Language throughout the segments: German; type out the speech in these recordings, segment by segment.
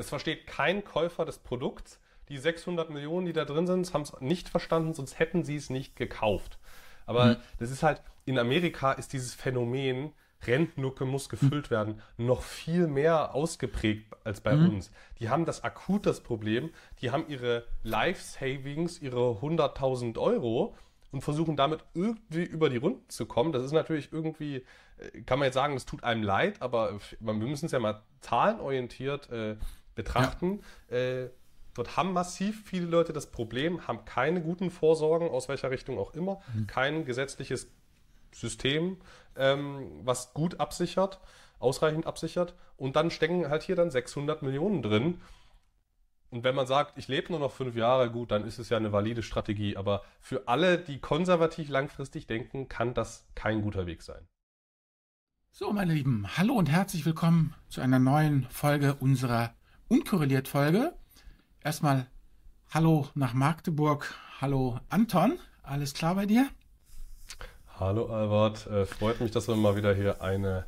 Es versteht kein Käufer des Produkts. Die 600 Millionen, die da drin sind, haben es nicht verstanden, sonst hätten sie es nicht gekauft. Aber mhm. das ist halt, in Amerika ist dieses Phänomen, Rentenlücke muss gefüllt mhm. werden, noch viel mehr ausgeprägt als bei mhm. uns. Die haben das akut das Problem, die haben ihre Life Savings, ihre 100.000 Euro und versuchen damit irgendwie über die Runden zu kommen. Das ist natürlich irgendwie, äh, kann man jetzt sagen, das tut einem leid, aber wir müssen es ja mal zahlenorientiert äh, betrachten. Ja. Äh, dort haben massiv viele Leute das Problem, haben keine guten Vorsorgen, aus welcher Richtung auch immer, mhm. kein gesetzliches System, ähm, was gut absichert, ausreichend absichert. Und dann stecken halt hier dann 600 Millionen drin. Und wenn man sagt, ich lebe nur noch fünf Jahre, gut, dann ist es ja eine valide Strategie. Aber für alle, die konservativ langfristig denken, kann das kein guter Weg sein. So, meine Lieben, hallo und herzlich willkommen zu einer neuen Folge unserer Unkorreliert-Folge. Erstmal hallo nach Magdeburg. Hallo Anton, alles klar bei dir? Hallo Albert, äh, freut mich, dass wir mal wieder hier eine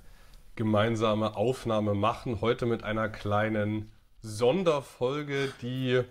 gemeinsame Aufnahme machen. Heute mit einer kleinen Sonderfolge, die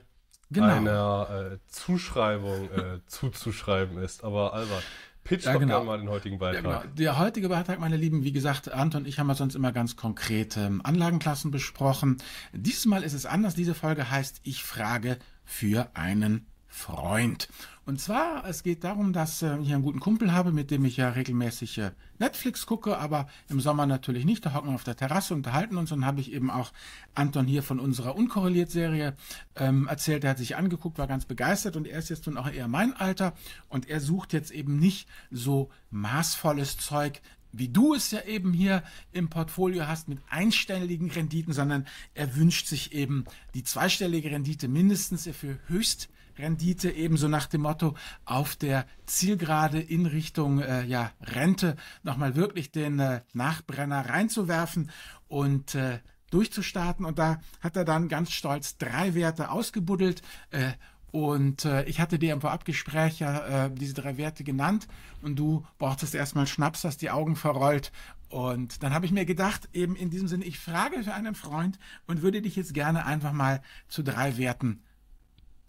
genau. einer äh, Zuschreibung äh, zuzuschreiben ist. Aber Albert, pitch ja, doch genau. mal den heutigen Beitrag. Ja, genau. Der heutige Beitrag, meine Lieben, wie gesagt, Anton und ich haben ja sonst immer ganz konkrete ähm, Anlagenklassen besprochen. Diesmal ist es anders. Diese Folge heißt Ich frage für einen Freund. Und zwar, es geht darum, dass äh, ich einen guten Kumpel habe, mit dem ich ja regelmäßig äh, Netflix gucke, aber im Sommer natürlich nicht. Da hocken wir auf der Terrasse, unterhalten uns und habe ich eben auch Anton hier von unserer Unkorreliert-Serie ähm, erzählt. Er hat sich angeguckt, war ganz begeistert und er ist jetzt nun auch eher mein Alter und er sucht jetzt eben nicht so maßvolles Zeug wie du es ja eben hier im Portfolio hast mit einstelligen Renditen, sondern er wünscht sich eben die zweistellige Rendite mindestens für höchst Rendite, ebenso nach dem Motto auf der Zielgerade in Richtung äh, ja, Rente nochmal wirklich den äh, Nachbrenner reinzuwerfen und äh, durchzustarten. Und da hat er dann ganz stolz drei Werte ausgebuddelt. Äh, und äh, ich hatte dir im Vorabgespräch ja äh, diese drei Werte genannt und du brauchtest erstmal Schnaps, hast die Augen verrollt. Und dann habe ich mir gedacht, eben in diesem Sinne, ich frage für einen Freund und würde dich jetzt gerne einfach mal zu drei Werten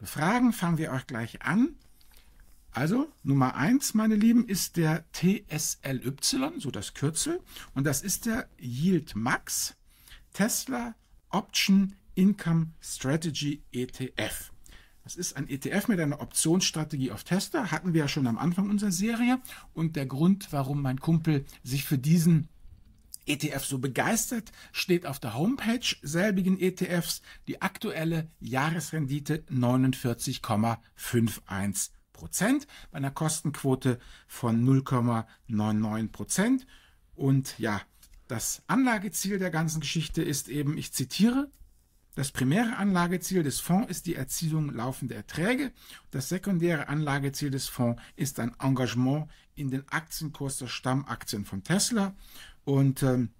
befragen. Fangen wir auch gleich an. Also Nummer eins, meine Lieben, ist der TSLY, so das Kürzel. Und das ist der Yield Max Tesla Option Income Strategy ETF. Das ist ein ETF mit einer Optionsstrategie auf Tesla, hatten wir ja schon am Anfang unserer Serie. Und der Grund, warum mein Kumpel sich für diesen ETF so begeistert, steht auf der Homepage selbigen ETFs die aktuelle Jahresrendite 49,51 Prozent bei einer Kostenquote von 0,99 Prozent. Und ja, das Anlageziel der ganzen Geschichte ist eben, ich zitiere, das primäre Anlageziel des Fonds ist die Erzielung laufender Erträge. Das sekundäre Anlageziel des Fonds ist ein Engagement in den Aktienkurs der Stammaktien von Tesla. Und ähm,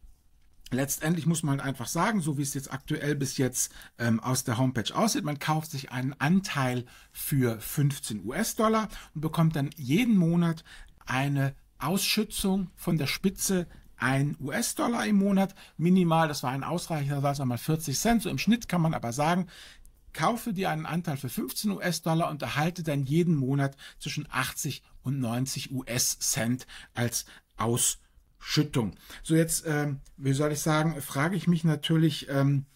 letztendlich muss man einfach sagen, so wie es jetzt aktuell bis jetzt ähm, aus der Homepage aussieht, man kauft sich einen Anteil für 15 US-Dollar und bekommt dann jeden Monat eine Ausschützung von der Spitze ein US-Dollar im Monat. Minimal, das war ein Ausreicher, war es einmal 40 Cent. So im Schnitt kann man aber sagen, kaufe dir einen Anteil für 15 US-Dollar und erhalte dann jeden Monat zwischen 80 und 90 US-Cent als Ausschüttung. Schüttung. So jetzt, ähm, wie soll ich sagen, frage ich mich natürlich, ähm,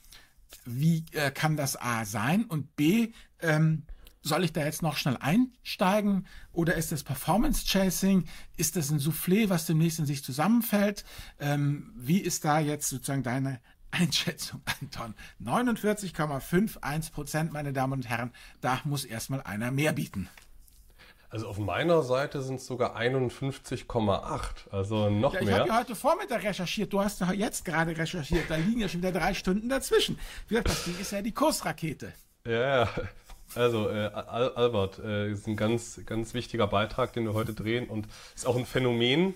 wie äh, kann das A sein und B, ähm, soll ich da jetzt noch schnell einsteigen oder ist das Performance Chasing? Ist das ein Soufflé, was demnächst in sich zusammenfällt? Ähm, wie ist da jetzt sozusagen deine Einschätzung, Anton? 49,51 Prozent, meine Damen und Herren, da muss erstmal einer mehr bieten. Also auf meiner Seite sind es sogar 51,8, also noch ja, ich mehr. Ich habe ja heute Vormittag recherchiert, du hast ja jetzt gerade recherchiert, da liegen ja schon wieder drei Stunden dazwischen. Das Ding ist ja die Kursrakete. Ja, also äh, Al Albert, äh, ist ein ganz, ganz wichtiger Beitrag, den wir heute drehen und ist auch ein Phänomen,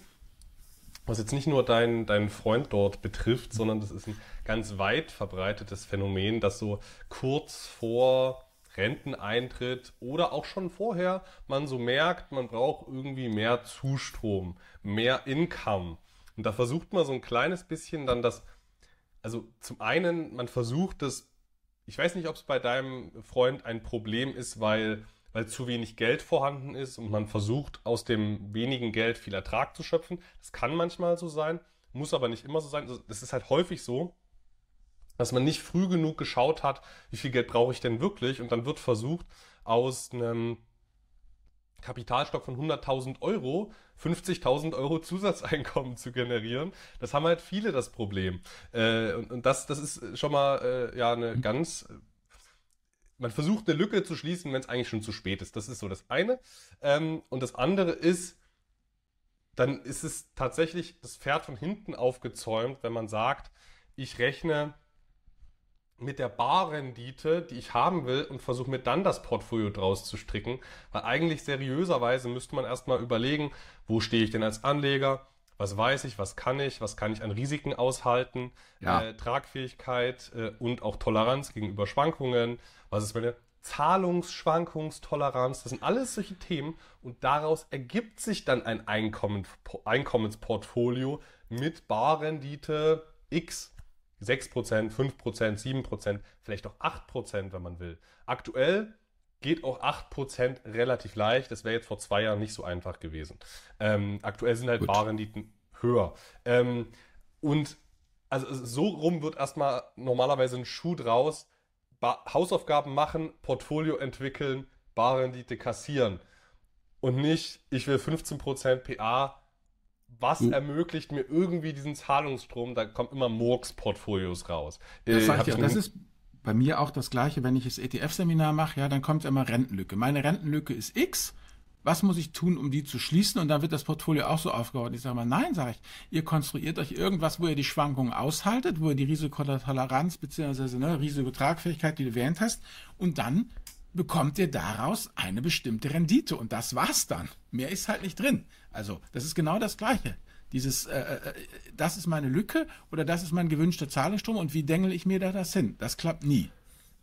was jetzt nicht nur deinen dein Freund dort betrifft, sondern das ist ein ganz weit verbreitetes Phänomen, das so kurz vor Renteneintritt oder auch schon vorher man so merkt, man braucht irgendwie mehr Zustrom, mehr Income. Und da versucht man so ein kleines bisschen dann das, also zum einen, man versucht das ich weiß nicht, ob es bei deinem Freund ein Problem ist, weil, weil zu wenig Geld vorhanden ist und man versucht, aus dem wenigen Geld viel Ertrag zu schöpfen. Das kann manchmal so sein, muss aber nicht immer so sein. Also, das ist halt häufig so, dass man nicht früh genug geschaut hat, wie viel Geld brauche ich denn wirklich und dann wird versucht, aus einem Kapitalstock von 100.000 Euro 50.000 Euro Zusatzeinkommen zu generieren. Das haben halt viele das Problem. Äh, und, und das, das ist schon mal äh, ja eine mhm. ganz man versucht eine Lücke zu schließen, wenn es eigentlich schon zu spät ist. Das ist so das eine. Ähm, und das andere ist, dann ist es tatsächlich das Pferd von hinten aufgezäumt, wenn man sagt, ich rechne mit der Barrendite, die ich haben will und versuche mir dann das Portfolio draus zu stricken. Weil eigentlich seriöserweise müsste man erstmal überlegen, wo stehe ich denn als Anleger? Was weiß ich, was kann ich, was kann ich an Risiken aushalten, ja. äh, Tragfähigkeit äh, und auch Toleranz gegenüber Schwankungen. Was ist meine Zahlungsschwankungstoleranz? Das sind alles solche Themen und daraus ergibt sich dann ein Einkommen, Einkommensportfolio mit Barrendite X 6%, 5%, 7%, vielleicht auch 8%, wenn man will. Aktuell geht auch 8% relativ leicht. Das wäre jetzt vor zwei Jahren nicht so einfach gewesen. Ähm, aktuell sind halt Barrenditen höher. Ähm, und also so rum wird erstmal normalerweise ein Schuh draus. Ba Hausaufgaben machen, Portfolio entwickeln, Barrendite kassieren. Und nicht, ich will 15% PA, was mhm. ermöglicht mir irgendwie diesen Zahlungsstrom? Da kommen immer Murks-Portfolios raus. Das, äh, ja, das ist bei mir auch das Gleiche, wenn ich das ETF-Seminar mache, ja, dann kommt immer Rentenlücke. Meine Rentenlücke ist X. Was muss ich tun, um die zu schließen? Und dann wird das Portfolio auch so aufgebaut. Ich sage mal, nein, sage ich. Ihr konstruiert euch irgendwas, wo ihr die Schwankungen aushaltet, wo ihr die Risikotoleranz bzw. Ne, Risikotragfähigkeit, die du erwähnt hast, und dann bekommt ihr daraus eine bestimmte Rendite. Und das war's dann. Mehr ist halt nicht drin. Also, das ist genau das Gleiche. Dieses, äh, äh, das ist meine Lücke oder das ist mein gewünschter Zahlungsstrom und wie dengel ich mir da das hin? Das klappt nie.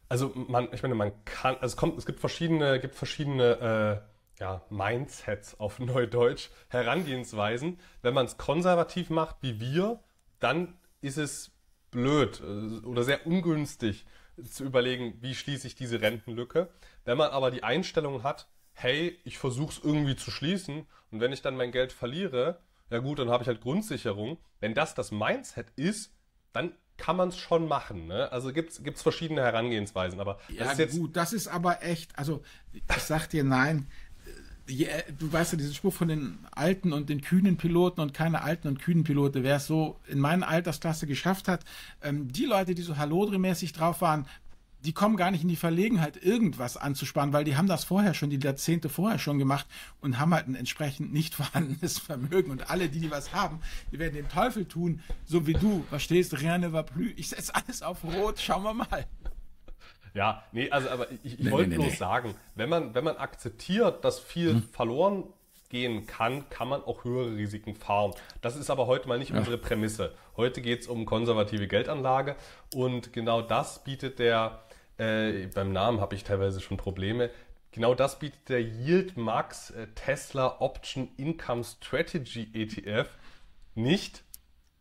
Also man, ich meine, man kann, also es kommt, es gibt verschiedene, gibt verschiedene äh, ja, Mindsets auf Neudeutsch, Herangehensweisen. Wenn man es konservativ macht wie wir, dann ist es blöd äh, oder sehr ungünstig zu überlegen, wie schließe ich diese Rentenlücke. Wenn man aber die Einstellung hat, hey, ich versuche es irgendwie zu schließen und wenn ich dann mein Geld verliere, ja gut, dann habe ich halt Grundsicherung. Wenn das das Mindset ist, dann kann man es schon machen. Ne? Also gibt's gibt's verschiedene Herangehensweisen, aber ja, das ist jetzt gut. Das ist aber echt. Also ich sag dir nein. Du weißt ja diesen Spruch von den alten und den kühnen Piloten und keine alten und kühnen Pilote. Wer es so in meiner Altersklasse geschafft hat, ähm, die Leute, die so Hallodri-mäßig drauf waren, die kommen gar nicht in die Verlegenheit, irgendwas anzusparen, weil die haben das vorher schon, die Jahrzehnte vorher schon gemacht und haben halt ein entsprechend nicht vorhandenes Vermögen. Und alle, die, die was haben, die werden den Teufel tun, so wie du, verstehst, rien ne va plus. Ich setze alles auf Rot, schauen wir mal. Ja, nee, also aber ich, ich nee, wollte nee, bloß nee. sagen, wenn man, wenn man akzeptiert, dass viel hm. verloren gehen kann, kann man auch höhere Risiken fahren. Das ist aber heute mal nicht ja. unsere Prämisse. Heute geht es um konservative Geldanlage und genau das bietet der äh, beim Namen habe ich teilweise schon Probleme. Genau das bietet der Yield Max äh, Tesla Option Income Strategy ETF nicht.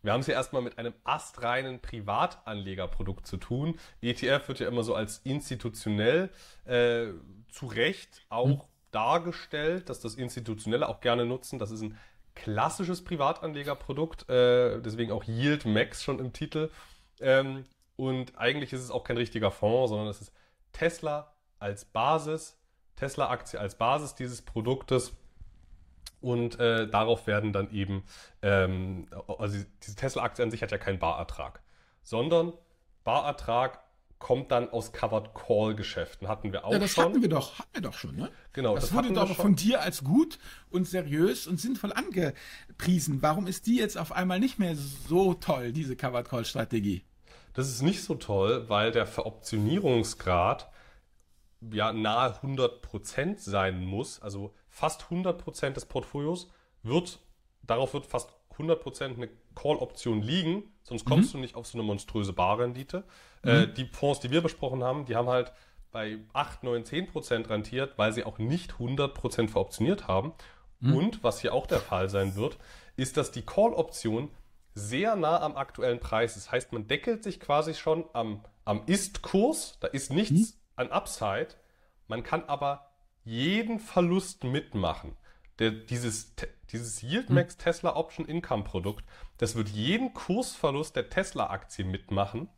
Wir haben es hier erstmal mit einem astreinen Privatanlegerprodukt zu tun. ETF wird ja immer so als institutionell äh, zu Recht auch hm. dargestellt, dass das Institutionelle auch gerne nutzen. Das ist ein klassisches Privatanlegerprodukt, äh, deswegen auch Yield Max schon im Titel. Ähm, und eigentlich ist es auch kein richtiger Fonds, sondern es ist Tesla als Basis, Tesla-Aktie als Basis dieses Produktes. Und äh, darauf werden dann eben, ähm, also diese Tesla-Aktie an sich hat ja keinen Barertrag, sondern Barertrag kommt dann aus Covered Call Geschäften. Hatten wir auch ja, das schon. hatten wir doch, hatten wir doch schon, ne? Genau. Das, das wurde doch von dir als gut und seriös und sinnvoll angepriesen. Warum ist die jetzt auf einmal nicht mehr so toll, diese Covered Call Strategie? Das ist nicht so toll, weil der Veroptionierungsgrad ja nahe 100% sein muss. Also fast 100% des Portfolios wird, darauf wird fast 100% eine Call-Option liegen, sonst kommst mhm. du nicht auf so eine monströse Barrendite. Mhm. Äh, die Fonds, die wir besprochen haben, die haben halt bei 8, 9, 10% rentiert, weil sie auch nicht 100% veroptioniert haben. Mhm. Und was hier auch der Fall sein wird, ist, dass die Call-Option sehr nah am aktuellen Preis. Das heißt, man deckelt sich quasi schon am am Ist-Kurs, da ist nichts mhm. an Upside. Man kann aber jeden Verlust mitmachen. Der, dieses, dieses Yieldmax hm. Tesla Option Income Produkt, das wird jeden Kursverlust der Tesla-Aktie mitmachen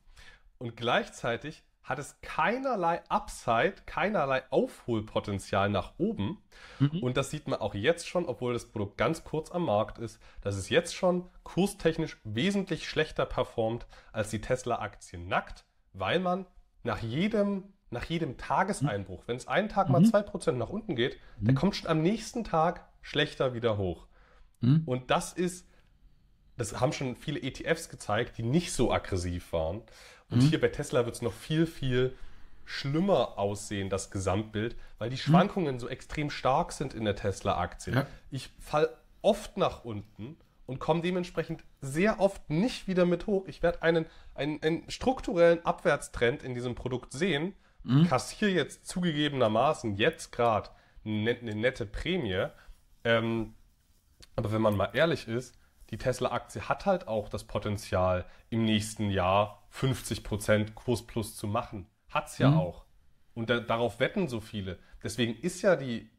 und gleichzeitig hat es keinerlei Upside, keinerlei Aufholpotenzial nach oben. Mhm. Und das sieht man auch jetzt schon, obwohl das Produkt ganz kurz am Markt ist, dass es jetzt schon kurstechnisch wesentlich schlechter performt als die Tesla-Aktie nackt, weil man nach jedem nach jedem Tageseinbruch, wenn es einen Tag mal mhm. 2% nach unten geht, mhm. der kommt schon am nächsten Tag schlechter wieder hoch. Mhm. Und das ist, das haben schon viele ETFs gezeigt, die nicht so aggressiv waren. Und mhm. hier bei Tesla wird es noch viel, viel schlimmer aussehen, das Gesamtbild, weil die mhm. Schwankungen so extrem stark sind in der Tesla-Aktie. Ja. Ich fall oft nach unten und komme dementsprechend sehr oft nicht wieder mit hoch. Ich werde einen, einen, einen strukturellen Abwärtstrend in diesem Produkt sehen mhm. kassiere jetzt zugegebenermaßen jetzt gerade eine, eine nette Prämie. Ähm, aber wenn man mal ehrlich ist, die Tesla-Aktie hat halt auch das Potenzial, im nächsten Jahr 50% Kursplus zu machen. Hat's ja mhm. auch. Und da, darauf wetten so viele. Deswegen ist ja die,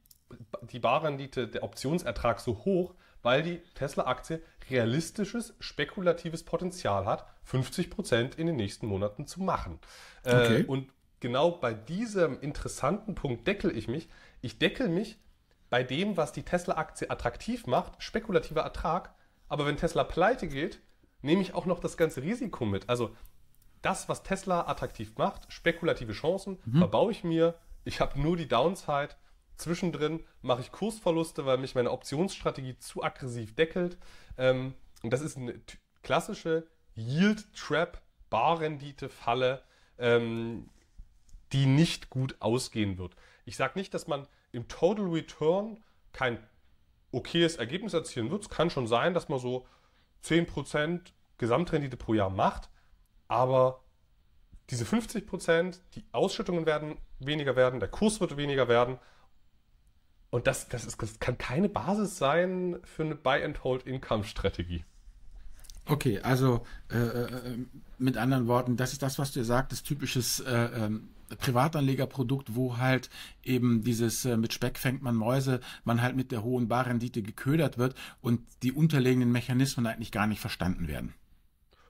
die Barrendite, der Optionsertrag so hoch, weil die Tesla-Aktie realistisches, spekulatives Potenzial hat, 50% in den nächsten Monaten zu machen. Äh, okay. Äh, und genau bei diesem interessanten Punkt deckel ich mich. Ich deckel mich bei dem, was die Tesla-Aktie attraktiv macht, spekulativer Ertrag. Aber wenn Tesla pleite geht, nehme ich auch noch das ganze Risiko mit. Also das, was Tesla attraktiv macht, spekulative Chancen, mhm. verbaue ich mir. Ich habe nur die Downside. Zwischendrin mache ich Kursverluste, weil mich meine Optionsstrategie zu aggressiv deckelt. Ähm, und das ist eine klassische Yield Trap, Barrendite-Falle. Ähm, die nicht gut ausgehen wird. Ich sage nicht, dass man im Total Return kein okayes Ergebnis erzielen wird. Es kann schon sein, dass man so 10% Gesamtrendite pro Jahr macht, aber diese 50%, die Ausschüttungen werden weniger werden, der Kurs wird weniger werden. Und das, das, ist, das kann keine Basis sein für eine Buy-and-Hold-Income-Strategie. Okay, also äh, äh, mit anderen Worten, das ist das, was du sagst, das typisches äh, ähm, Privatanlegerprodukt, wo halt eben dieses äh, mit Speck fängt man Mäuse, man halt mit der hohen Barrendite geködert wird und die unterliegenden Mechanismen eigentlich gar nicht verstanden werden.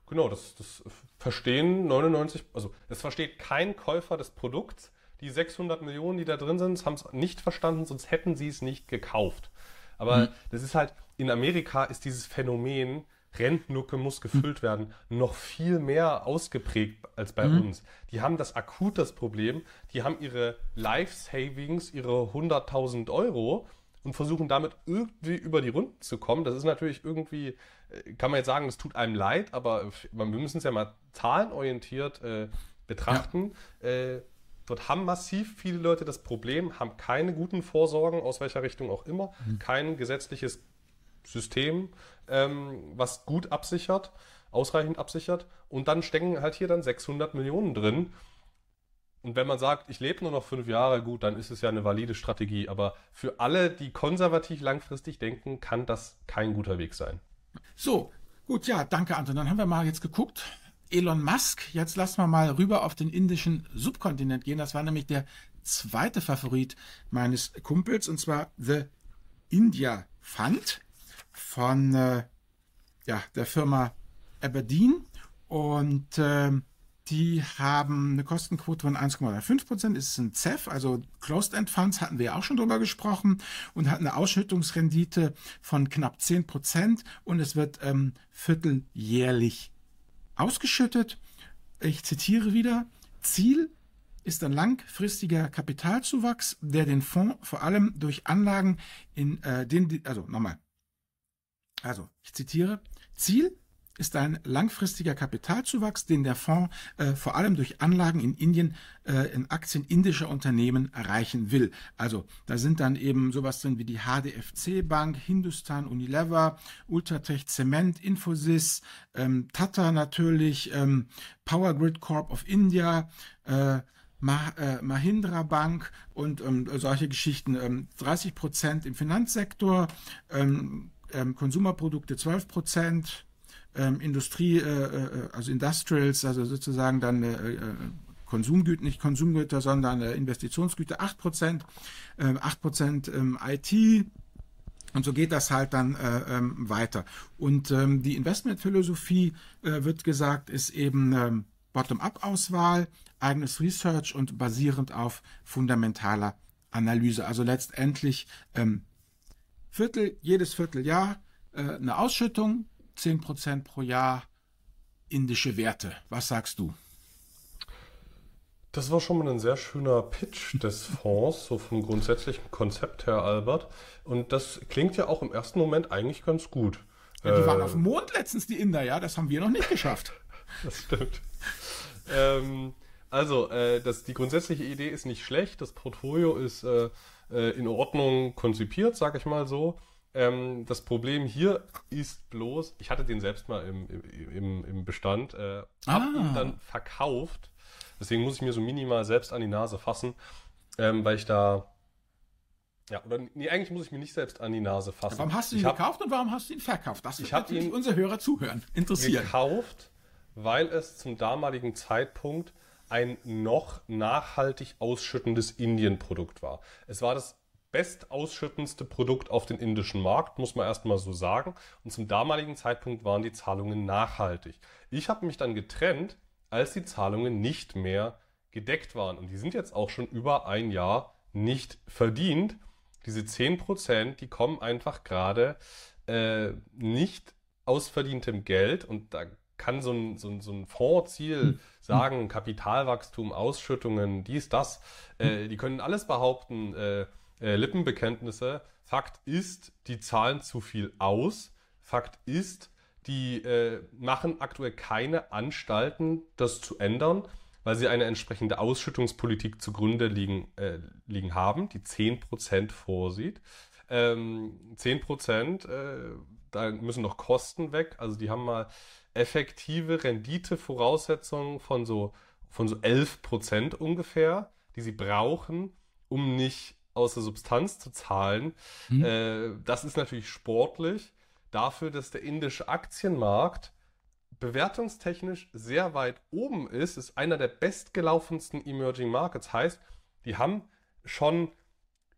Genau, das, das verstehen 99, also es versteht kein Käufer des Produkts. Die 600 Millionen, die da drin sind, haben es nicht verstanden, sonst hätten sie es nicht gekauft. Aber mhm. das ist halt, in Amerika ist dieses Phänomen, Rentenlücke muss gefüllt werden, noch viel mehr ausgeprägt als bei mhm. uns. Die haben das akut das Problem, die haben ihre Life Savings, ihre 100.000 Euro und versuchen damit irgendwie über die Runden zu kommen. Das ist natürlich irgendwie, äh, kann man jetzt sagen, das tut einem leid, aber wir müssen es ja mal zahlenorientiert äh, betrachten. Ja. Äh, dort haben massiv viele Leute das Problem, haben keine guten Vorsorgen, aus welcher Richtung auch immer, mhm. kein gesetzliches System, ähm, was gut absichert, ausreichend absichert. Und dann stecken halt hier dann 600 Millionen drin. Und wenn man sagt, ich lebe nur noch fünf Jahre, gut, dann ist es ja eine valide Strategie. Aber für alle, die konservativ langfristig denken, kann das kein guter Weg sein. So, gut, ja, danke, Anton. Dann haben wir mal jetzt geguckt. Elon Musk, jetzt lassen wir mal rüber auf den indischen Subkontinent gehen. Das war nämlich der zweite Favorit meines Kumpels, und zwar The India Fund von äh, ja, der Firma Aberdeen und äh, die haben eine Kostenquote von 1,5 Prozent. Ist ein CEF, also Closed End Funds, hatten wir ja auch schon drüber gesprochen und hat eine Ausschüttungsrendite von knapp 10 Prozent und es wird ähm, vierteljährlich ausgeschüttet. Ich zitiere wieder. Ziel ist ein langfristiger Kapitalzuwachs, der den Fonds vor allem durch Anlagen in äh, den, also nochmal, also, ich zitiere, Ziel ist ein langfristiger Kapitalzuwachs, den der Fonds äh, vor allem durch Anlagen in Indien äh, in Aktien indischer Unternehmen erreichen will. Also da sind dann eben sowas drin wie die HDFC Bank, Hindustan Unilever, Ultratech Cement, Infosys, ähm, Tata natürlich, ähm, Power Grid Corp of India, äh, Mah äh, Mahindra Bank und ähm, solche Geschichten. Ähm, 30 Prozent im Finanzsektor, ähm, ähm, Konsumerprodukte 12 Prozent, ähm, Industrie, äh, äh, also Industrials, also sozusagen dann äh, äh Konsumgüter, nicht Konsumgüter, sondern äh, Investitionsgüter 8%, äh, 8% ähm, IT, und so geht das halt dann äh, ähm, weiter. Und ähm, die Investmentphilosophie wird gesagt, ist eben Bottom-up-Auswahl, eigenes Research und basierend auf fundamentaler Analyse. Also letztendlich ähm, Viertel, jedes Vierteljahr äh, eine Ausschüttung, 10% pro Jahr indische Werte. Was sagst du? Das war schon mal ein sehr schöner Pitch des Fonds, so vom grundsätzlichen Konzept her, Albert. Und das klingt ja auch im ersten Moment eigentlich ganz gut. Ja, die äh, waren auf dem Mond letztens, die Inder, ja, das haben wir noch nicht geschafft. das stimmt. ähm, also, äh, das, die grundsätzliche Idee ist nicht schlecht, das Portfolio ist äh, äh in Ordnung konzipiert, sage ich mal so. Ähm, das Problem hier ist bloß, ich hatte den selbst mal im, im, im Bestand, äh, ah. ihn dann verkauft Deswegen muss ich mir so minimal selbst an die Nase fassen, ähm, weil ich da. Ja, oder nee, eigentlich muss ich mir nicht selbst an die Nase fassen. Warum hast du ihn ich gekauft und warum hast du ihn verkauft? Das wird natürlich ihn unsere Hörer zuhören. Interessiert. Gekauft, weil es zum damaligen Zeitpunkt ein noch nachhaltig ausschüttendes Indienprodukt war. Es war das bestausschüttendste Produkt auf den indischen Markt, muss man erstmal so sagen. Und zum damaligen Zeitpunkt waren die Zahlungen nachhaltig. Ich habe mich dann getrennt als die Zahlungen nicht mehr gedeckt waren. Und die sind jetzt auch schon über ein Jahr nicht verdient. Diese 10%, die kommen einfach gerade äh, nicht aus verdientem Geld und da kann so ein, so ein, so ein Fondsziel hm. Sagen, Kapitalwachstum, Ausschüttungen, dies, das, äh, die können alles behaupten, äh, äh, Lippenbekenntnisse. Fakt ist, die zahlen zu viel aus. Fakt ist, die äh, machen aktuell keine Anstalten, das zu ändern, weil sie eine entsprechende Ausschüttungspolitik zugrunde liegen, äh, liegen haben, die 10% vorsieht. Ähm, 10%, äh, da müssen noch Kosten weg. Also die haben mal effektive Renditevoraussetzungen von so, von so 11% ungefähr, die sie brauchen, um nicht aus der Substanz zu zahlen. Hm. Äh, das ist natürlich sportlich dafür, dass der indische Aktienmarkt bewertungstechnisch sehr weit oben ist, ist einer der bestgelaufensten Emerging Markets. Heißt, die haben schon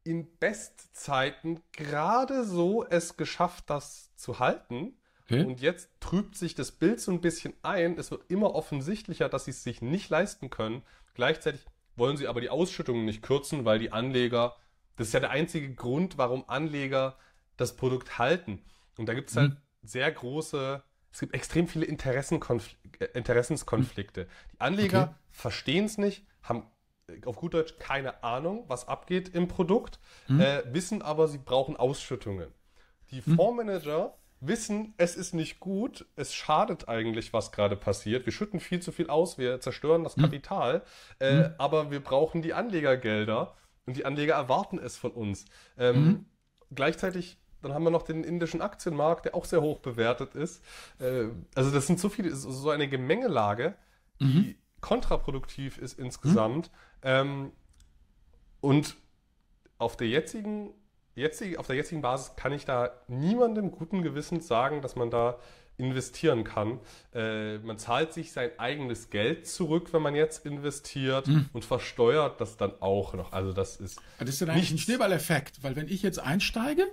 in Bestzeiten gerade so es geschafft, das zu halten. Okay. Und jetzt trübt sich das Bild so ein bisschen ein. Es wird immer offensichtlicher, dass sie es sich nicht leisten können. Gleichzeitig wollen sie aber die Ausschüttungen nicht kürzen, weil die Anleger, das ist ja der einzige Grund, warum Anleger das Produkt halten. Und da gibt es halt mhm. sehr große, es gibt extrem viele Interessenkonfl äh, Interessenskonflikte. Die Anleger okay. verstehen es nicht, haben äh, auf gut Deutsch keine Ahnung, was abgeht im Produkt, mhm. äh, wissen aber, sie brauchen Ausschüttungen. Die mhm. Fondsmanager wissen, es ist nicht gut, es schadet eigentlich, was gerade passiert. Wir schütten viel zu viel aus, wir zerstören das mhm. Kapital, äh, mhm. aber wir brauchen die Anlegergelder und die Anleger erwarten es von uns. Ähm, mhm. Gleichzeitig dann haben wir noch den indischen Aktienmarkt, der auch sehr hoch bewertet ist. Äh, also das sind so viele, so eine Gemengelage, die mhm. kontraproduktiv ist insgesamt. Mhm. Ähm, und auf der jetzigen, jetzige, auf der jetzigen Basis kann ich da niemandem guten Gewissens sagen, dass man da investieren kann. Äh, man zahlt sich sein eigenes Geld zurück, wenn man jetzt investiert mhm. und versteuert das dann auch noch. Also das ist. Das ist dann eigentlich ein Schneeballeffekt, weil wenn ich jetzt einsteige,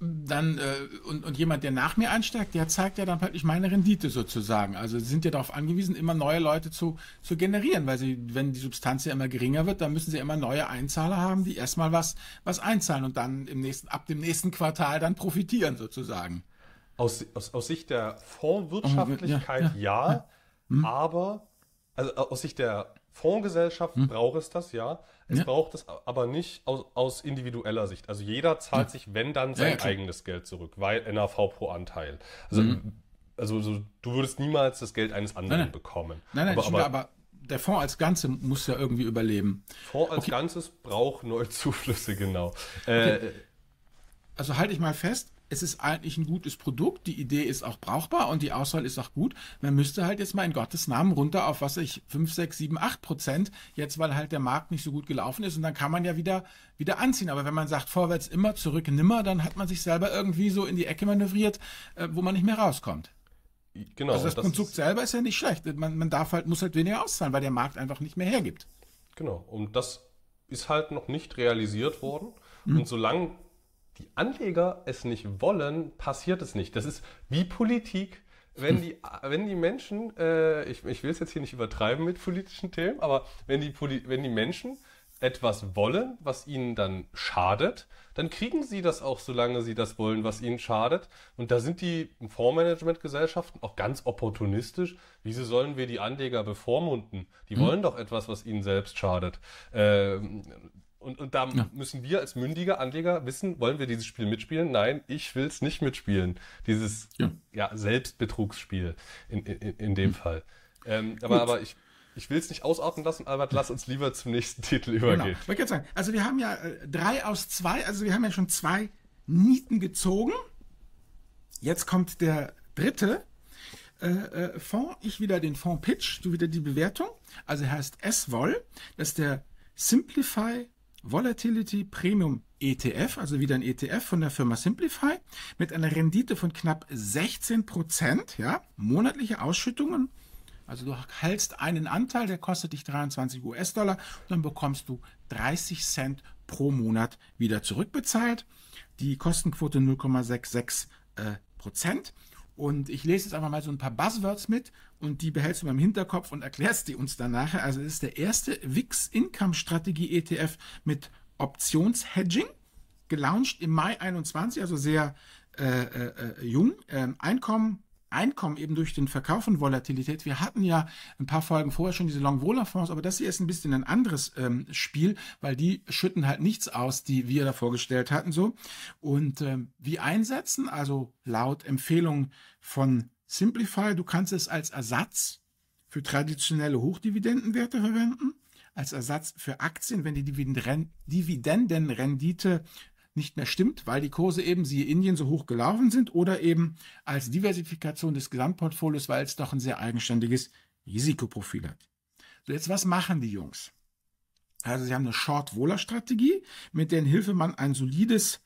dann äh, und, und jemand, der nach mir einsteigt, der zeigt ja dann praktisch meine Rendite sozusagen. Also sie sind ja darauf angewiesen, immer neue Leute zu, zu generieren, weil sie, wenn die Substanz ja immer geringer wird, dann müssen sie immer neue Einzahler haben, die erstmal was, was einzahlen und dann im nächsten, ab dem nächsten Quartal dann profitieren sozusagen. Aus, aus, aus Sicht der Fondswirtschaftlichkeit ja, ja, ja. Hm. aber also aus Sicht der Fondsgesellschaft hm. braucht es das, ja. Es ja. braucht es aber nicht aus, aus, individueller Sicht. Also jeder zahlt ja. sich, wenn dann, sein ja, eigenes Geld zurück, weil NAV pro Anteil. Also, mhm. also so, du würdest niemals das Geld eines anderen nein, nein. bekommen. Nein, nein, aber, aber, aber, der Fonds als Ganze muss ja irgendwie überleben. Fonds als okay. Ganzes braucht neue Zuflüsse, genau. Okay. Äh, also halte ich mal fest, es ist eigentlich ein gutes Produkt, die Idee ist auch brauchbar und die Auswahl ist auch gut. Man müsste halt jetzt mal in Gottes Namen runter auf was ich 5, 6, 7, 8 Prozent, jetzt weil halt der Markt nicht so gut gelaufen ist und dann kann man ja wieder, wieder anziehen. Aber wenn man sagt, vorwärts immer, zurück nimmer, dann hat man sich selber irgendwie so in die Ecke manövriert, äh, wo man nicht mehr rauskommt. Genau. Also das, das Konstrukt selber ist ja nicht schlecht. Man, man darf halt, muss halt weniger auszahlen, weil der Markt einfach nicht mehr hergibt. Genau. Und das ist halt noch nicht realisiert worden. Mhm. Und solange die Anleger es nicht wollen, passiert es nicht. Das ist wie Politik. Wenn die, wenn die Menschen, äh, ich, ich will es jetzt hier nicht übertreiben mit politischen Themen, aber wenn die, wenn die Menschen etwas wollen, was ihnen dann schadet, dann kriegen sie das auch, solange sie das wollen, was ihnen schadet. Und da sind die Fondsmanagementgesellschaften auch ganz opportunistisch. Wieso sollen wir die Anleger bevormunden? Die hm. wollen doch etwas, was ihnen selbst schadet. Ähm, und, und da ja. müssen wir als mündige Anleger wissen, wollen wir dieses Spiel mitspielen? Nein, ich will es nicht mitspielen. Dieses ja. ja Selbstbetrugsspiel in, in, in dem hm. Fall. Ähm, aber, aber ich ich will es nicht ausarten lassen, Albert, lass uns lieber zum nächsten Titel genau. übergehen. Genau. Ich sagen, also wir haben ja äh, drei aus zwei, also wir haben ja schon zwei Nieten gezogen. Jetzt kommt der dritte äh, äh, Fonds. Ich wieder den Fonds Pitch, du wieder die Bewertung. Also er heißt S-Vol. Das ist der Simplify Volatility Premium ETF, also wieder ein ETF von der Firma Simplify, mit einer Rendite von knapp 16 Prozent, ja, monatliche Ausschüttungen also du hältst einen Anteil, der kostet dich 23 US-Dollar, dann bekommst du 30 Cent pro Monat wieder zurückbezahlt. Die Kostenquote 0,66 äh, Prozent. Und ich lese jetzt einfach mal so ein paar Buzzwords mit und die behältst du mal im Hinterkopf und erklärst die uns dann nachher. Also es ist der erste VIX Income Strategie ETF mit Optionshedging, gelauncht im Mai 21, also sehr äh, äh, äh, jung. Ähm, Einkommen Einkommen eben durch den Verkauf von Volatilität. Wir hatten ja ein paar Folgen vorher schon diese Long-Vola-Fonds, aber das hier ist ein bisschen ein anderes ähm, Spiel, weil die schütten halt nichts aus, die wir da vorgestellt hatten so. Und ähm, wie einsetzen? Also laut Empfehlung von Simplify, du kannst es als Ersatz für traditionelle Hochdividendenwerte verwenden, als Ersatz für Aktien, wenn die Dividendenrendite nicht mehr stimmt, weil die Kurse eben, siehe Indien, so hoch gelaufen sind oder eben als Diversifikation des Gesamtportfolios, weil es doch ein sehr eigenständiges Risikoprofil hat. So, jetzt was machen die Jungs? Also sie haben eine Short-Wohler-Strategie, mit deren Hilfe man ein solides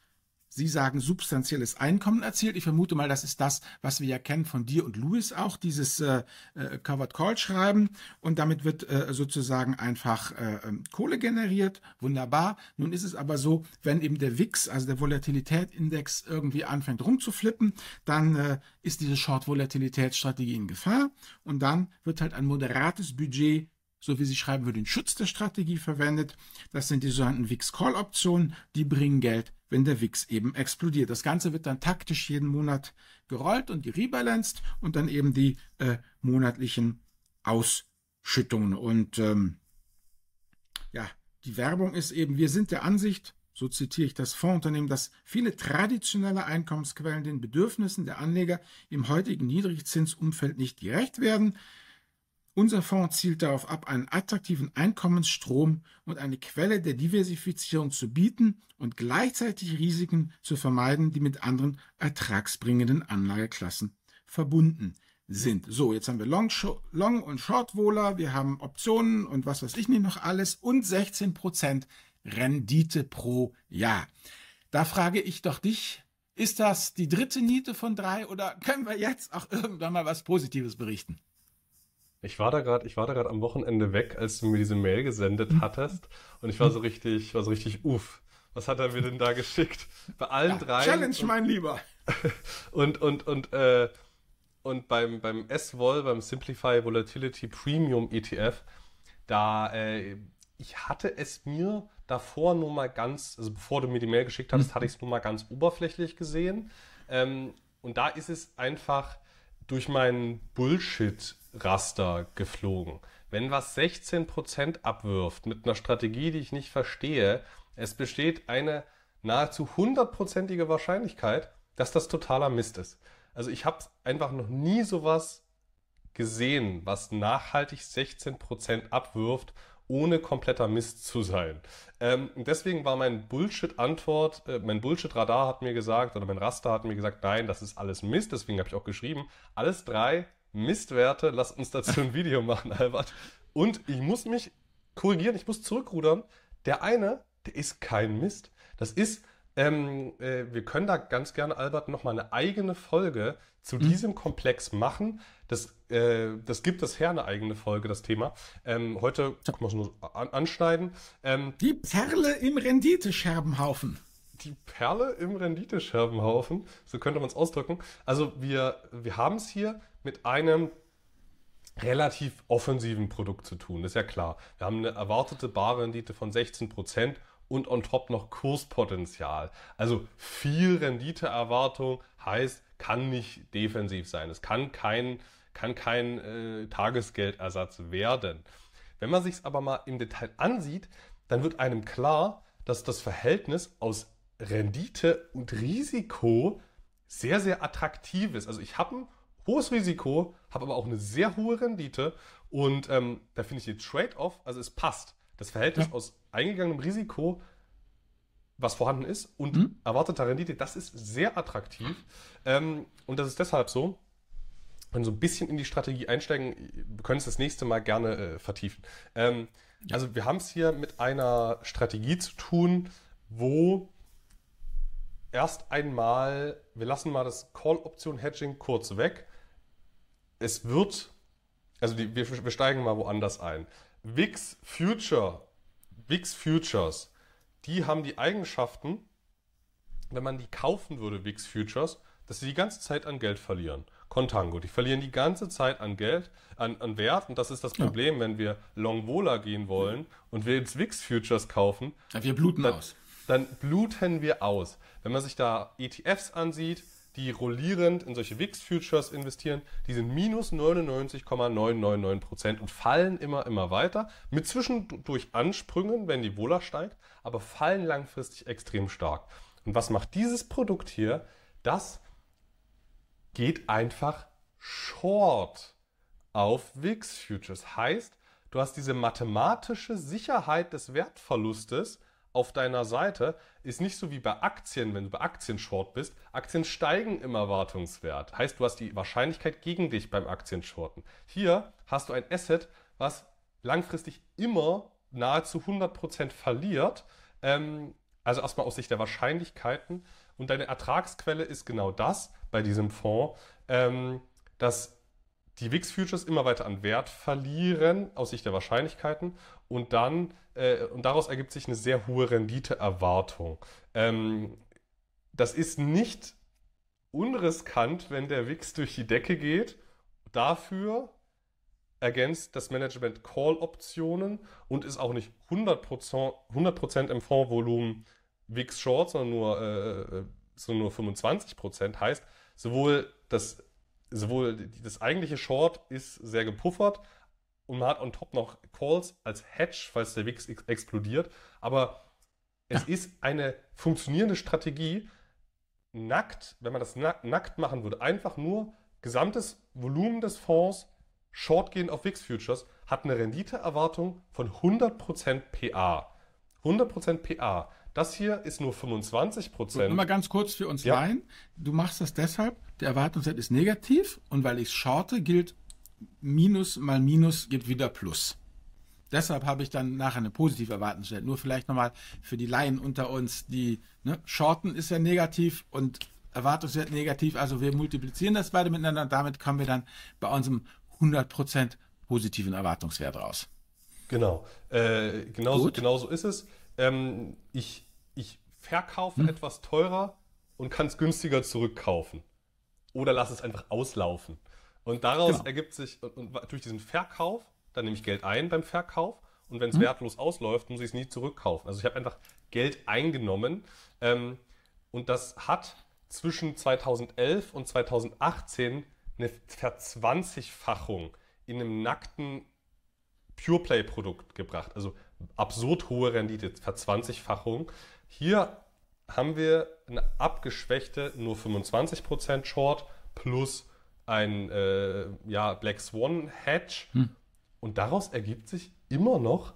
Sie sagen substanzielles Einkommen erzielt. Ich vermute mal, das ist das, was wir ja kennen von dir und Louis auch, dieses äh, äh, Covered Call schreiben. Und damit wird äh, sozusagen einfach äh, ähm, Kohle generiert. Wunderbar. Nun ist es aber so, wenn eben der WIX, also der Volatilitätsindex, irgendwie anfängt rumzuflippen, dann äh, ist diese Short-Volatilitätsstrategie in Gefahr. Und dann wird halt ein moderates Budget so wie sie schreiben, für den Schutz der Strategie verwendet. Das sind die sogenannten VIX-Call-Optionen, die bringen Geld, wenn der VIX eben explodiert. Das Ganze wird dann taktisch jeden Monat gerollt und rebalanced und dann eben die äh, monatlichen Ausschüttungen. Und ähm, ja, die Werbung ist eben, wir sind der Ansicht, so zitiere ich das Fondsunternehmen, dass viele traditionelle Einkommensquellen den Bedürfnissen der Anleger im heutigen Niedrigzinsumfeld nicht gerecht werden. Unser Fonds zielt darauf ab, einen attraktiven Einkommensstrom und eine Quelle der Diversifizierung zu bieten und gleichzeitig Risiken zu vermeiden, die mit anderen ertragsbringenden Anlageklassen verbunden sind. So, jetzt haben wir Long, Long und Short Wohler, wir haben Optionen und was weiß ich nicht noch alles und 16% Rendite pro Jahr. Da frage ich doch dich, ist das die dritte Niete von drei oder können wir jetzt auch irgendwann mal was Positives berichten? Ich war da gerade, ich war da gerade am Wochenende weg, als du mir diese Mail gesendet hm. hattest und ich war so richtig, war so richtig uff. Was hat er mir denn da geschickt? Bei allen ja, drei. Challenge, mein Lieber. und und und äh, und beim beim S-Vol, beim Simplify Volatility Premium ETF, da äh, ich hatte es mir davor nur mal ganz, also bevor du mir die Mail geschickt hattest, mhm. hatte ich es nur mal ganz oberflächlich gesehen. Ähm, und da ist es einfach durch meinen Bullshit Raster geflogen. Wenn was 16% abwirft mit einer Strategie, die ich nicht verstehe, es besteht eine nahezu hundertprozentige Wahrscheinlichkeit, dass das totaler Mist ist. Also ich habe einfach noch nie sowas gesehen, was nachhaltig 16% abwirft, ohne kompletter Mist zu sein. Ähm, deswegen war mein Bullshit-Antwort, äh, mein Bullshit-Radar hat mir gesagt, oder mein Raster hat mir gesagt, nein, das ist alles Mist, deswegen habe ich auch geschrieben, alles drei Mistwerte. Lass uns dazu ein Video machen, Albert. Und ich muss mich korrigieren, ich muss zurückrudern. Der eine, der ist kein Mist. Das ist, ähm, äh, wir können da ganz gerne, Albert, nochmal eine eigene Folge zu mhm. diesem Komplex machen. Das, äh, das gibt es her eine eigene Folge, das Thema. Ähm, heute kann man es nur an, anschneiden. Ähm, die Perle im Renditescherbenhaufen. Die Perle im Renditescherbenhaufen, so könnte man es ausdrücken. Also wir, wir haben es hier mit einem relativ offensiven Produkt zu tun, das ist ja klar. Wir haben eine erwartete Barrendite von 16 Prozent und on top noch Kurspotenzial. Also viel Renditeerwartung heißt, kann nicht defensiv sein. Es kann kein, kann kein äh, Tagesgeldersatz werden. Wenn man sich es aber mal im Detail ansieht, dann wird einem klar, dass das Verhältnis aus Rendite und Risiko sehr, sehr attraktiv ist. Also ich habe ein hohes Risiko, habe aber auch eine sehr hohe Rendite und ähm, da finde ich den Trade-off, also es passt. Das Verhältnis ja. aus eingegangenem Risiko, was vorhanden ist, und mhm. erwarteter Rendite, das ist sehr attraktiv. Ähm, und das ist deshalb so, wenn wir so ein bisschen in die Strategie einsteigen, wir können es das nächste Mal gerne äh, vertiefen. Ähm, ja. Also wir haben es hier mit einer Strategie zu tun, wo erst einmal, wir lassen mal das Call-Option-Hedging kurz weg. Es wird, also die, wir, wir steigen mal woanders ein. VIX Future, VIX Futures, die haben die Eigenschaften, wenn man die kaufen würde, VIX Futures, dass sie die ganze Zeit an Geld verlieren. Contango, die verlieren die ganze Zeit an Geld, an, an Wert und das ist das Problem, ja. wenn wir Long Vola gehen wollen und wir jetzt VIX Futures kaufen. Ja, wir bluten dann, aus. Dann bluten wir aus. Wenn man sich da ETFs ansieht, die rollierend in solche VIX-Futures investieren, die sind minus 99,999% und fallen immer, immer weiter. Mit zwischendurch Ansprüngen, wenn die Wohler steigt, aber fallen langfristig extrem stark. Und was macht dieses Produkt hier? Das geht einfach short auf VIX-Futures. Heißt, du hast diese mathematische Sicherheit des Wertverlustes, auf deiner Seite ist nicht so wie bei Aktien, wenn du bei Aktien short bist. Aktien steigen im Erwartungswert. Heißt, du hast die Wahrscheinlichkeit gegen dich beim Aktienshorten. Hier hast du ein Asset, was langfristig immer nahezu 100% verliert. Ähm, also erstmal aus Sicht der Wahrscheinlichkeiten. Und deine Ertragsquelle ist genau das bei diesem Fonds, ähm, dass die WIX-Futures immer weiter an Wert verlieren aus Sicht der Wahrscheinlichkeiten und dann äh, und daraus ergibt sich eine sehr hohe Renditeerwartung. Ähm, das ist nicht unriskant, wenn der WIX durch die Decke geht. Dafür ergänzt das Management Call-Optionen und ist auch nicht 100%, 100 im Fondsvolumen WIX Short, sondern nur, äh, sondern nur 25%. Heißt, sowohl das sowohl das eigentliche Short ist sehr gepuffert und man hat on top noch Calls als Hedge, falls der WIX explodiert. Aber es ja. ist eine funktionierende Strategie, nackt, wenn man das nackt machen würde, einfach nur gesamtes Volumen des Fonds short gehen auf WIX Futures, hat eine Renditeerwartung von 100% PA. 100% PA. Das hier ist nur 25 Prozent. Nur mal ganz kurz für uns ja. Laien. Du machst das deshalb, der Erwartungswert ist negativ und weil ich shorte, gilt Minus mal Minus gibt wieder Plus. Deshalb habe ich dann nachher eine positive Erwartungswert. Nur vielleicht nochmal für die Laien unter uns, die ne, Shorten ist ja negativ und Erwartungswert negativ. Also wir multiplizieren das beide miteinander und damit kommen wir dann bei unserem 100% positiven Erwartungswert raus. Genau, äh, genauso, genauso ist es ähm, ich, ich verkaufe hm. etwas teurer und kann es günstiger zurückkaufen. Oder lasse es einfach auslaufen. Und daraus genau. ergibt sich, und, und, durch diesen Verkauf, dann nehme ich Geld ein beim Verkauf und wenn es hm. wertlos ausläuft, muss ich es nie zurückkaufen. Also ich habe einfach Geld eingenommen ähm, und das hat zwischen 2011 und 2018 eine Verzwanzigfachung in einem nackten Pure Play Produkt gebracht. Also absurd hohe Rendite, Verzwanzigfachung. Hier haben wir eine abgeschwächte nur 25% Short plus ein äh, ja, Black Swan Hedge. Hm. Und daraus ergibt sich immer noch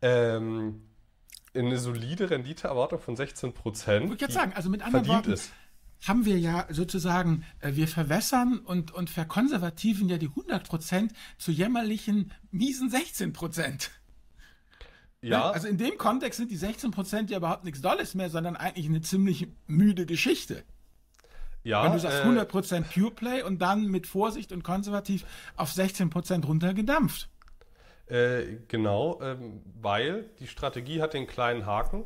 ähm, eine solide Renditeerwartung von 16 Prozent. Ich würde sagen, also mit anderen Worten ist. haben wir ja sozusagen, äh, wir verwässern und, und verkonservativen ja die 100 Prozent zu jämmerlichen, miesen 16 Prozent. Ja. Ne? Also in dem Kontext sind die 16% ja überhaupt nichts Dolles mehr, sondern eigentlich eine ziemlich müde Geschichte. Ja, Wenn du sagst äh, 100% Pure Play und dann mit Vorsicht und konservativ auf 16% runtergedampft. Äh, genau, ähm, weil die Strategie hat den kleinen Haken.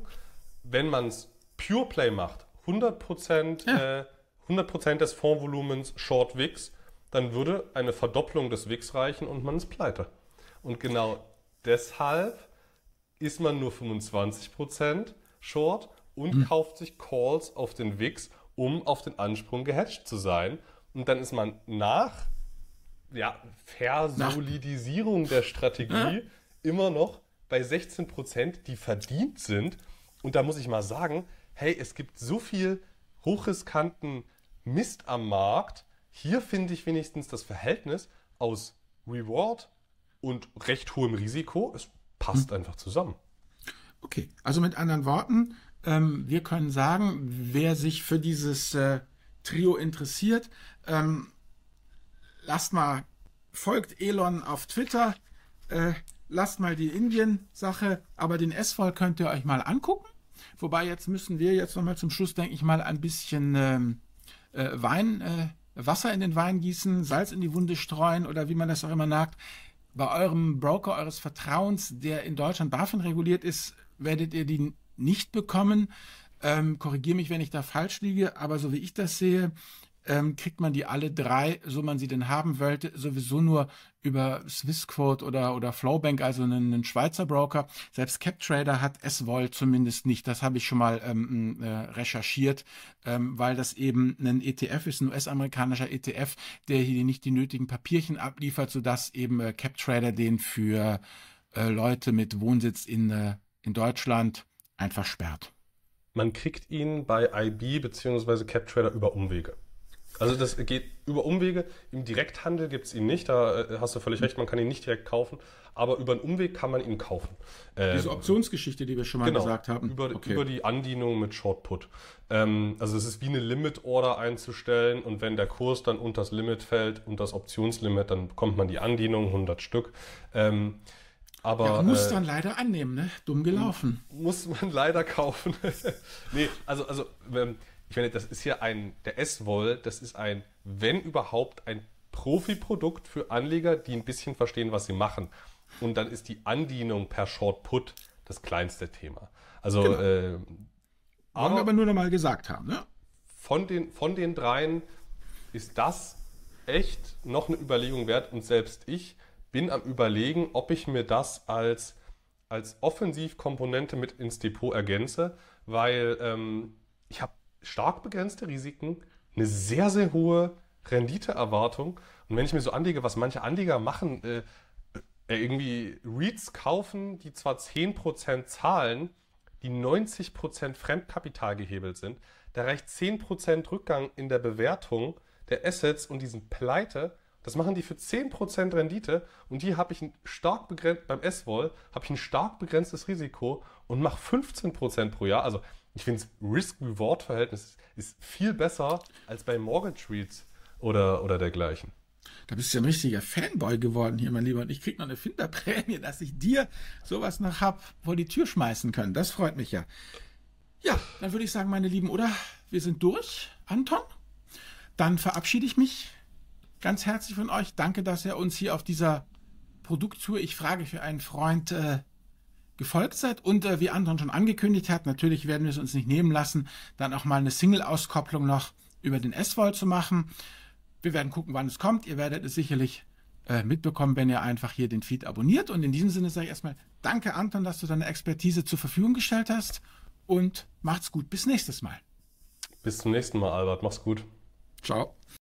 Wenn man es Pure Play macht, 100%, ja. äh, 100 des Fondsvolumens Short Wix, dann würde eine Verdopplung des Wix reichen und man ist pleite. Und genau deshalb ist man nur 25% Short und hm. kauft sich Calls auf den Wix, um auf den Ansprung gehatcht zu sein. Und dann ist man nach ja, Versolidisierung der Strategie ja. immer noch bei 16%, die verdient sind. Und da muss ich mal sagen, hey, es gibt so viel hochriskanten Mist am Markt. Hier finde ich wenigstens das Verhältnis aus Reward und recht hohem Risiko. Es passt hm. einfach zusammen. Okay, also mit anderen Worten, ähm, wir können sagen, wer sich für dieses äh, Trio interessiert, ähm, lasst mal, folgt Elon auf Twitter, äh, lasst mal die Indien-Sache, aber den S-Voll könnt ihr euch mal angucken. Wobei jetzt müssen wir jetzt nochmal zum Schluss, denke ich mal, ein bisschen ähm, äh, Wein, äh, Wasser in den Wein gießen, Salz in die Wunde streuen oder wie man das auch immer sagt. Bei eurem Broker eures Vertrauens, der in Deutschland BaFin reguliert ist, werdet ihr die nicht bekommen. Ähm, Korrigiere mich, wenn ich da falsch liege, aber so wie ich das sehe, ähm, kriegt man die alle drei, so man sie denn haben wollte, sowieso nur über Swissquote oder, oder Flowbank, also einen, einen Schweizer Broker. Selbst CapTrader hat es wohl zumindest nicht. Das habe ich schon mal ähm, äh, recherchiert, ähm, weil das eben ein ETF ist, ein US-amerikanischer ETF, der hier nicht die nötigen Papierchen abliefert, sodass eben äh, CapTrader den für äh, Leute mit Wohnsitz in, äh, in Deutschland einfach sperrt. Man kriegt ihn bei IB bzw. CapTrader über Umwege. Also das geht über Umwege. Im Direkthandel gibt es ihn nicht, da äh, hast du völlig recht, man kann ihn nicht direkt kaufen, aber über einen Umweg kann man ihn kaufen. Diese ähm, Optionsgeschichte, die wir schon mal genau, gesagt haben. Über, okay. über die Andienung mit Short Put. Ähm, also es ist wie eine Limit Order einzustellen und wenn der Kurs dann unter das Limit fällt und das Optionslimit, dann bekommt man die Andienung, 100 Stück. Ähm, aber, ja, muss äh, dann leider annehmen, ne? Dumm gelaufen. Muss man leider kaufen. nee, also, also ähm, ich meine, das ist hier ein, der S-Woll, das ist ein, wenn überhaupt, ein Profi-Produkt für Anleger, die ein bisschen verstehen, was sie machen. Und dann ist die Andienung per Short Put das kleinste Thema. Also, genau. äh, aber, wir aber nur noch mal gesagt haben, ne? Von den, von den dreien ist das echt noch eine Überlegung wert und selbst ich bin am Überlegen, ob ich mir das als, als Offensivkomponente mit ins Depot ergänze, weil ähm, ich habe stark begrenzte Risiken, eine sehr, sehr hohe Renditeerwartung. Und wenn ich mir so anlege, was manche Anleger machen, äh, äh irgendwie REITs kaufen, die zwar 10% zahlen, die 90% Fremdkapital gehebelt sind, da reicht 10% Rückgang in der Bewertung der Assets und diesen Pleite. Das machen die für 10% Rendite und die habe ich ein stark begrenzt, beim S-Wall habe ich ein stark begrenztes Risiko und mache 15% pro Jahr. Also ich finde, das Risk-Reward-Verhältnis ist viel besser als bei Mortgage REITs oder, oder dergleichen. Da bist du ja ein richtiger Fanboy geworden hier, mein Lieber. Und ich krieg noch eine Finderprämie, dass ich dir sowas noch hab vor die Tür schmeißen können. Das freut mich ja. Ja, dann würde ich sagen, meine Lieben, oder? Wir sind durch, Anton. Dann verabschiede ich mich ganz herzlich von euch. Danke, dass ihr uns hier auf dieser Produkttour, ich frage für einen Freund, äh, gefolgt seid. Und äh, wie Anton schon angekündigt hat, natürlich werden wir es uns nicht nehmen lassen, dann auch mal eine Single-Auskopplung noch über den S-Volt zu machen. Wir werden gucken, wann es kommt. Ihr werdet es sicherlich äh, mitbekommen, wenn ihr einfach hier den Feed abonniert. Und in diesem Sinne sage ich erstmal Danke, Anton, dass du deine Expertise zur Verfügung gestellt hast. Und macht's gut. Bis nächstes Mal. Bis zum nächsten Mal, Albert. Mach's gut. Ciao.